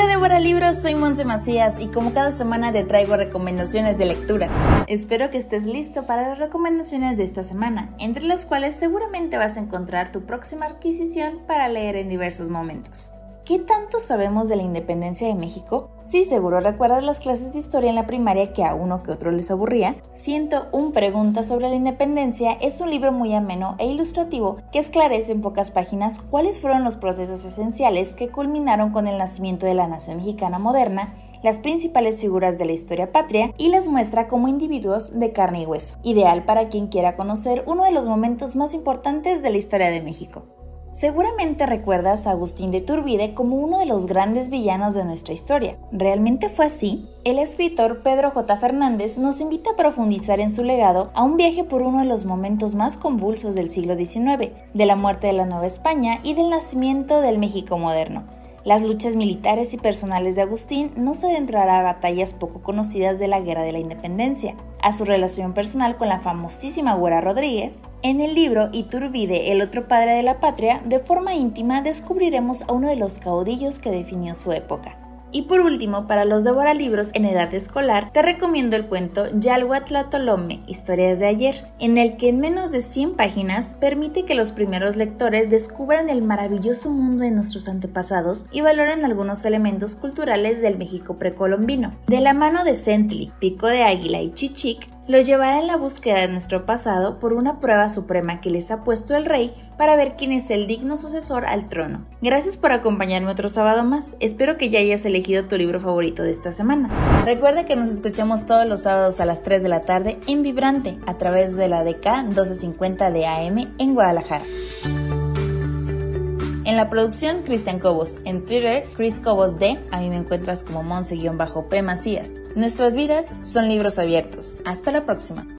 Hola Débora Libros, soy Monse Macías y como cada semana te traigo recomendaciones de lectura. Espero que estés listo para las recomendaciones de esta semana, entre las cuales seguramente vas a encontrar tu próxima adquisición para leer en diversos momentos. ¿Qué tanto sabemos de la independencia de México? Sí, seguro recuerdas las clases de historia en la primaria que a uno que otro les aburría. Siento un pregunta sobre la independencia es un libro muy ameno e ilustrativo que esclarece en pocas páginas cuáles fueron los procesos esenciales que culminaron con el nacimiento de la nación mexicana moderna las principales figuras de la historia patria y las muestra como individuos de carne y hueso, ideal para quien quiera conocer uno de los momentos más importantes de la historia de México. Seguramente recuerdas a Agustín de Iturbide como uno de los grandes villanos de nuestra historia. ¿Realmente fue así? El escritor Pedro J. Fernández nos invita a profundizar en su legado a un viaje por uno de los momentos más convulsos del siglo XIX, de la muerte de la Nueva España y del nacimiento del México moderno las luchas militares y personales de Agustín no se adentrará a batallas poco conocidas de la Guerra de la Independencia, a su relación personal con la famosísima Güera Rodríguez. En el libro Iturbide, el otro padre de la patria, de forma íntima descubriremos a uno de los caudillos que definió su época. Y por último, para los libros en edad escolar, te recomiendo el cuento Yalhuatlatolome, Historias de ayer, en el que en menos de 100 páginas permite que los primeros lectores descubran el maravilloso mundo de nuestros antepasados y valoren algunos elementos culturales del México precolombino. De la mano de Sentley, Pico de Águila y Chichic, los llevará en la búsqueda de nuestro pasado por una prueba suprema que les ha puesto el rey para ver quién es el digno sucesor al trono. Gracias por acompañarme otro sábado más. Espero que ya hayas elegido tu libro favorito de esta semana. Recuerda que nos escuchamos todos los sábados a las 3 de la tarde en Vibrante a través de la DK 1250 de AM en Guadalajara. En la producción, Cristian Cobos. En Twitter, Chris Cobos D. A mí me encuentras como Monse-P Macías. Nuestras vidas son libros abiertos. Hasta la próxima.